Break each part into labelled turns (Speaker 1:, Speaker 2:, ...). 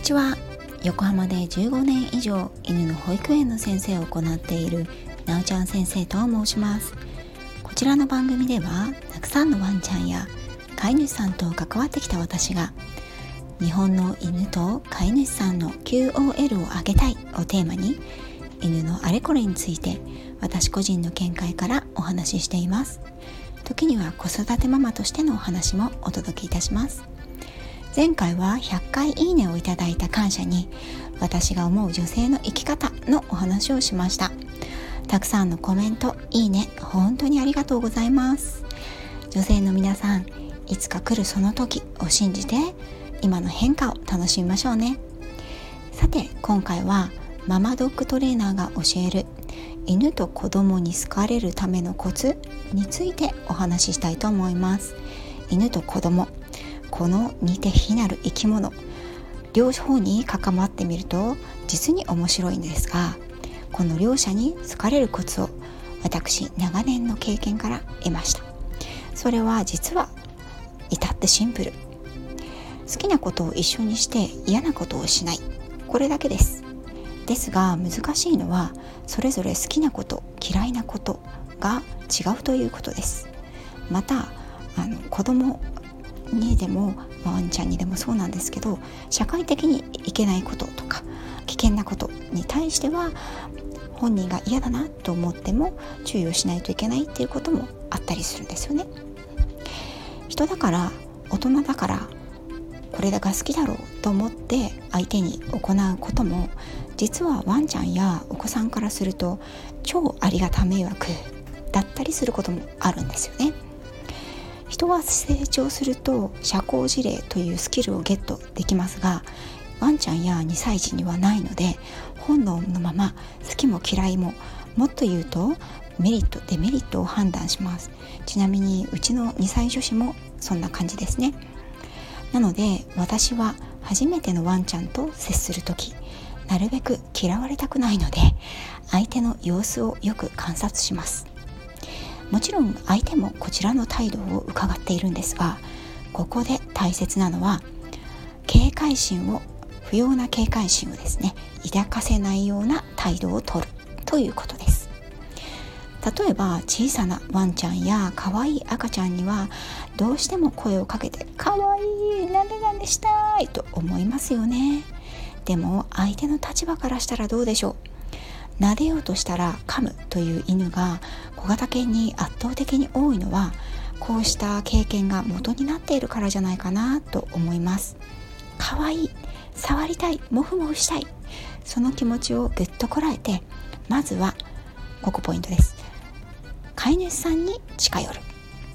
Speaker 1: にちは。横浜で15年以上犬の保育園の先生を行っているなおちゃん先生と申します。こちらの番組ではたくさんのワンちゃんや飼い主さんと関わってきた私が日本の犬と飼い主さんの QOL を上げたいをテーマに犬のあれこれについて私個人の見解からお話ししています。時には子育てママとしてのお話もお届けいたします。前回は100回いいねをいただいた感謝に私が思う女性の生き方のお話をしました。たくさんのコメントいいね本当にありがとうございます。女性の皆さんいつか来るその時を信じて今の変化を楽しみましょうね。さて今回はママドッグトレーナーが教える犬と子供に好かれるためのコツについてお話ししたいと思います。犬と子供この似て非なる生き物両方に関わってみると実に面白いんですがこの両者に好かれるコツを私長年の経験から得ました。それは実は至ってシンプル。好きなことを一緒にして嫌なことをしない。これだけです。ですが難しいのはそれぞれ好きなこと嫌いなことが違うということです。またあの子供にでもワンちゃんにでもそうなんですけど社会的にいけないこととか危険なことに対しては本人が嫌だなと思っても注意をしないといけないっていうこともあったりするんですよね。人だから大人だからこれが好きだろうと思って相手に行うことも実はワンちゃんやお子さんからすると超ありがた迷惑だったりすることもあるんですよね。人は成長すると社交辞令というスキルをゲットできますがワンちゃんや2歳児にはないので本能のまま好きも嫌いももっと言うとメリットデメリットを判断します。ちなみにうちの2歳女子もそんな感じですね。なので私は初めてのワンちゃんと接する時なるべく嫌われたくないので相手の様子をよく観察します。もちろん相手もこちらの態度を伺っているんですがここで大切なのは警戒心を不要な警戒心をですね抱かせないような態度をとるということです。例えば小さなワンちゃんや可愛い赤ちゃんにはどうしても声をかけて「可愛いなでなでしたい」と思いますよね。でも相手の立場からしたらどうでしょう？撫でようとしたら噛むという犬が小型犬に圧倒的に多いのはこうした経験が元になっているからじゃないかなと思います。可愛い触りたいモフモフしたいその気持ちをぐっとこらえてまずはここポイントです。飼い主さんに近寄る。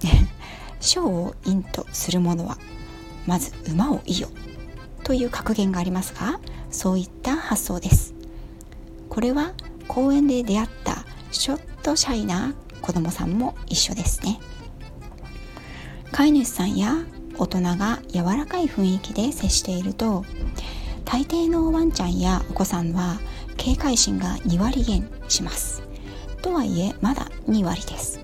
Speaker 1: 小を陰とするものはまず馬をいよという格言がありますがそういった発想です。これは公園で出会ったちょっとシャイな子供さんも一緒ですね。飼い主さんや大人が柔らかい雰囲気で接していると大抵のワンちゃんやお子さんは警戒心が2割減します。とはいえまだ2割です。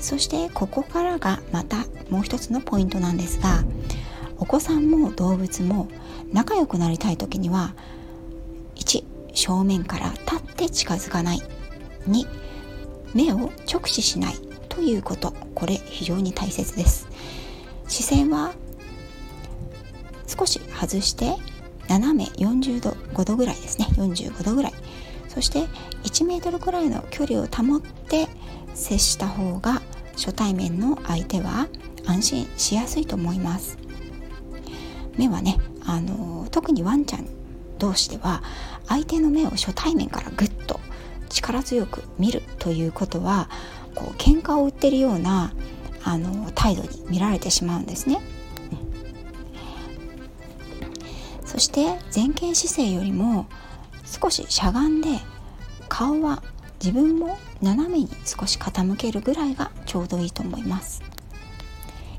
Speaker 1: そしてここからがまたもう一つのポイントなんですがお子さんも動物も仲良くなりたい時には正面から立って近づかない。2目を直視しないということ。これ非常に大切です。視線は少し外して斜め40度5度ぐらいですね。45度ぐらい。そして1メートルくらいの距離を保って接した方が初対面の相手は安心しやすいと思います。目はねあの特にワンちゃん同士では相手の目を初対面からぐっと力強く見るということはこう喧嘩を売ってるようなあの態度に見られてしまうんですね。そして前傾姿勢よりも少ししゃがんで顔は自分も斜めに少し傾けるぐらいがちょうどいいと思います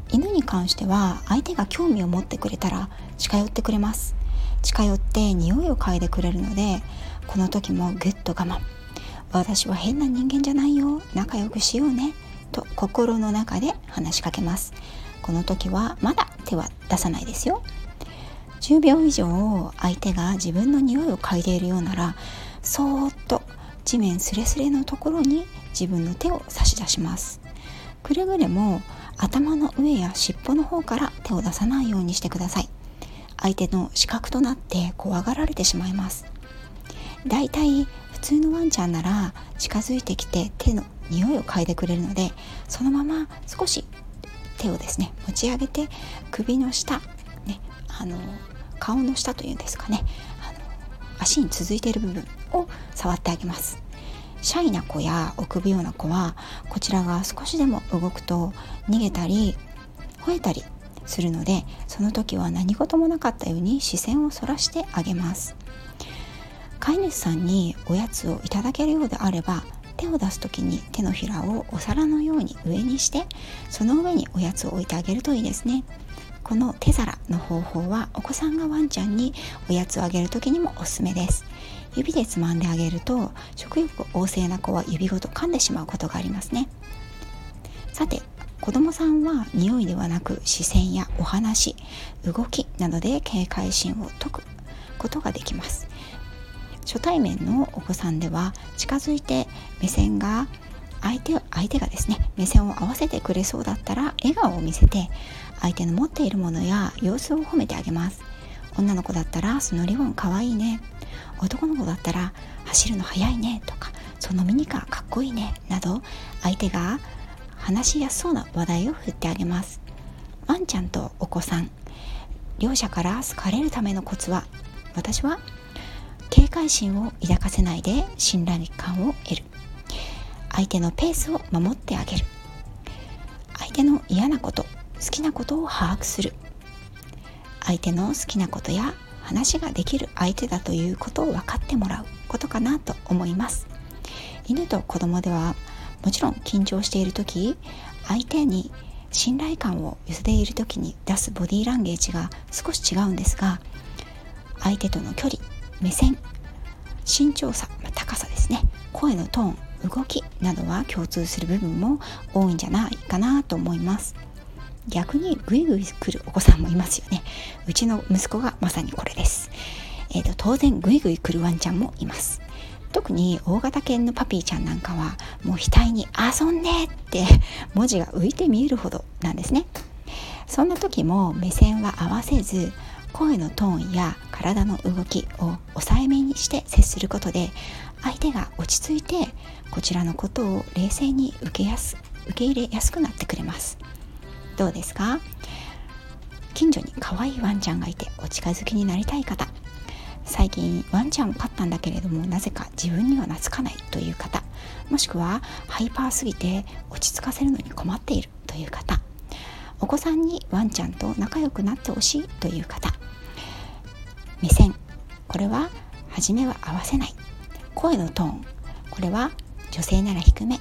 Speaker 1: 犬に関しては相手が興味を持ってくれたら近寄ってくれます近寄って匂いを嗅いでくれるのでこの時もぐっと我慢。私は変な人間じゃないよ。仲良くしようね。と心の中で話しかけます。この時はまだ手は出さないですよ。10秒以上相手が自分の匂いを嗅いでいるようならそーっと地面すれすれのところに自分の手を差し出します。くれぐれも頭の上や尻尾の方から手を出さないようにしてください。相手の視覚となって怖がられてしまいます。だいたい普通のワンちゃんなら近づいてきて手の匂いを嗅いでくれるのでそのまま少し手をですね持ち上げて首の下、ね、あの顔の下というんですかねあの足に続いている部分を触ってあげます。シャイな子や臆病な子はこちらが少しでも動くと逃げたり吠えたりするのでその時は何事もなかったように視線をそらしてあげます。飼い主さんにおやつをいただけるようであれば手を出す時に手のひらをお皿のように上にしてその上におやつを置いてあげるといいですね。この手皿の方法はお子さんがワンちゃんにおやつをあげる時にもおすすめです。指でつまんであげると食欲旺盛な子は指ごと噛んでしまうことがありますね。さて子供さんは匂いではなく視線やお話動きなどで警戒心を解くことができます。初対面のお子さんでは近づいて目線が相手相手がですね目線を合わせてくれそうだったら笑顔を見せて相手の持っているものや様子を褒めてあげます。女の子だったらそのリボンかわいいね。男の子だったら走るの速いねとかそのミニカーかっこいいねなど相手が話しやすそうな話題を振ってあげます。ワンちゃんとお子さん。両者から好かれるためのコツは私は警戒心を抱かせないで信頼感を得る。相手のペースを守ってあげる。相手の嫌なこと好きなことを把握する。相手の好きなことや話ができる相手だということを分かってもらうことかなと思います。犬と子供ではもちろん緊張している時相手に信頼感を寄せている時に出すボディーランゲージが少し違うんですが相手との距離目線身長差高さですね。声のトーン動きなどは共通する部分も多いんじゃないかなと思います。逆にグイグイ来るお子さんもいますよね。うちの息子がまさにこれです。えーと、当然グイグイ来るワンちゃんもいます。特に大型犬のパピーちゃんなんかはもう額に「遊んで!」って文字が浮いて見えるほどなんですね。そんな時も目線は合わせず声のトーンや体の動きを抑えめにして接することで相手が落ち着いてこちらのことを冷静に受けやす受け入れやすくなってくれます。どうですか？近所に可愛いワンちゃんがいてお近づきになりたい方。最近ワンちゃんを飼ったんだけれどもなぜか自分には懐かないという方。もしくはハイパーすぎて落ち着かせるのに困っているという方。お子さんにワンちゃんと仲良くなってほしいという方。目線。これは初めは合わせない。声のトーン。これは女性なら低め。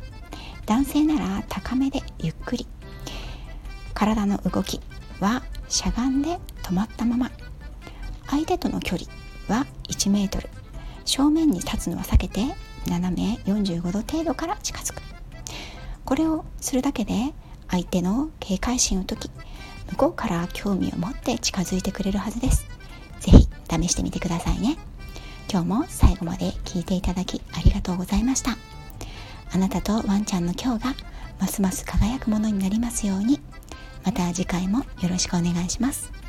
Speaker 1: 男性なら高めでゆっくり。体の動きはしゃがんで止まったまま。相手との距離は1メートル。正面に立つのは避けて斜め45度程度から近づく。これをするだけで相手の警戒心を解き向こうから興味を持って近づいてくれるはずです。是非試してみてくださいね。今日も最後まで聞いていただきありがとうございました。あなたとワンちゃんの今日がますます輝くものになりますように。また次回もよろしくお願いします。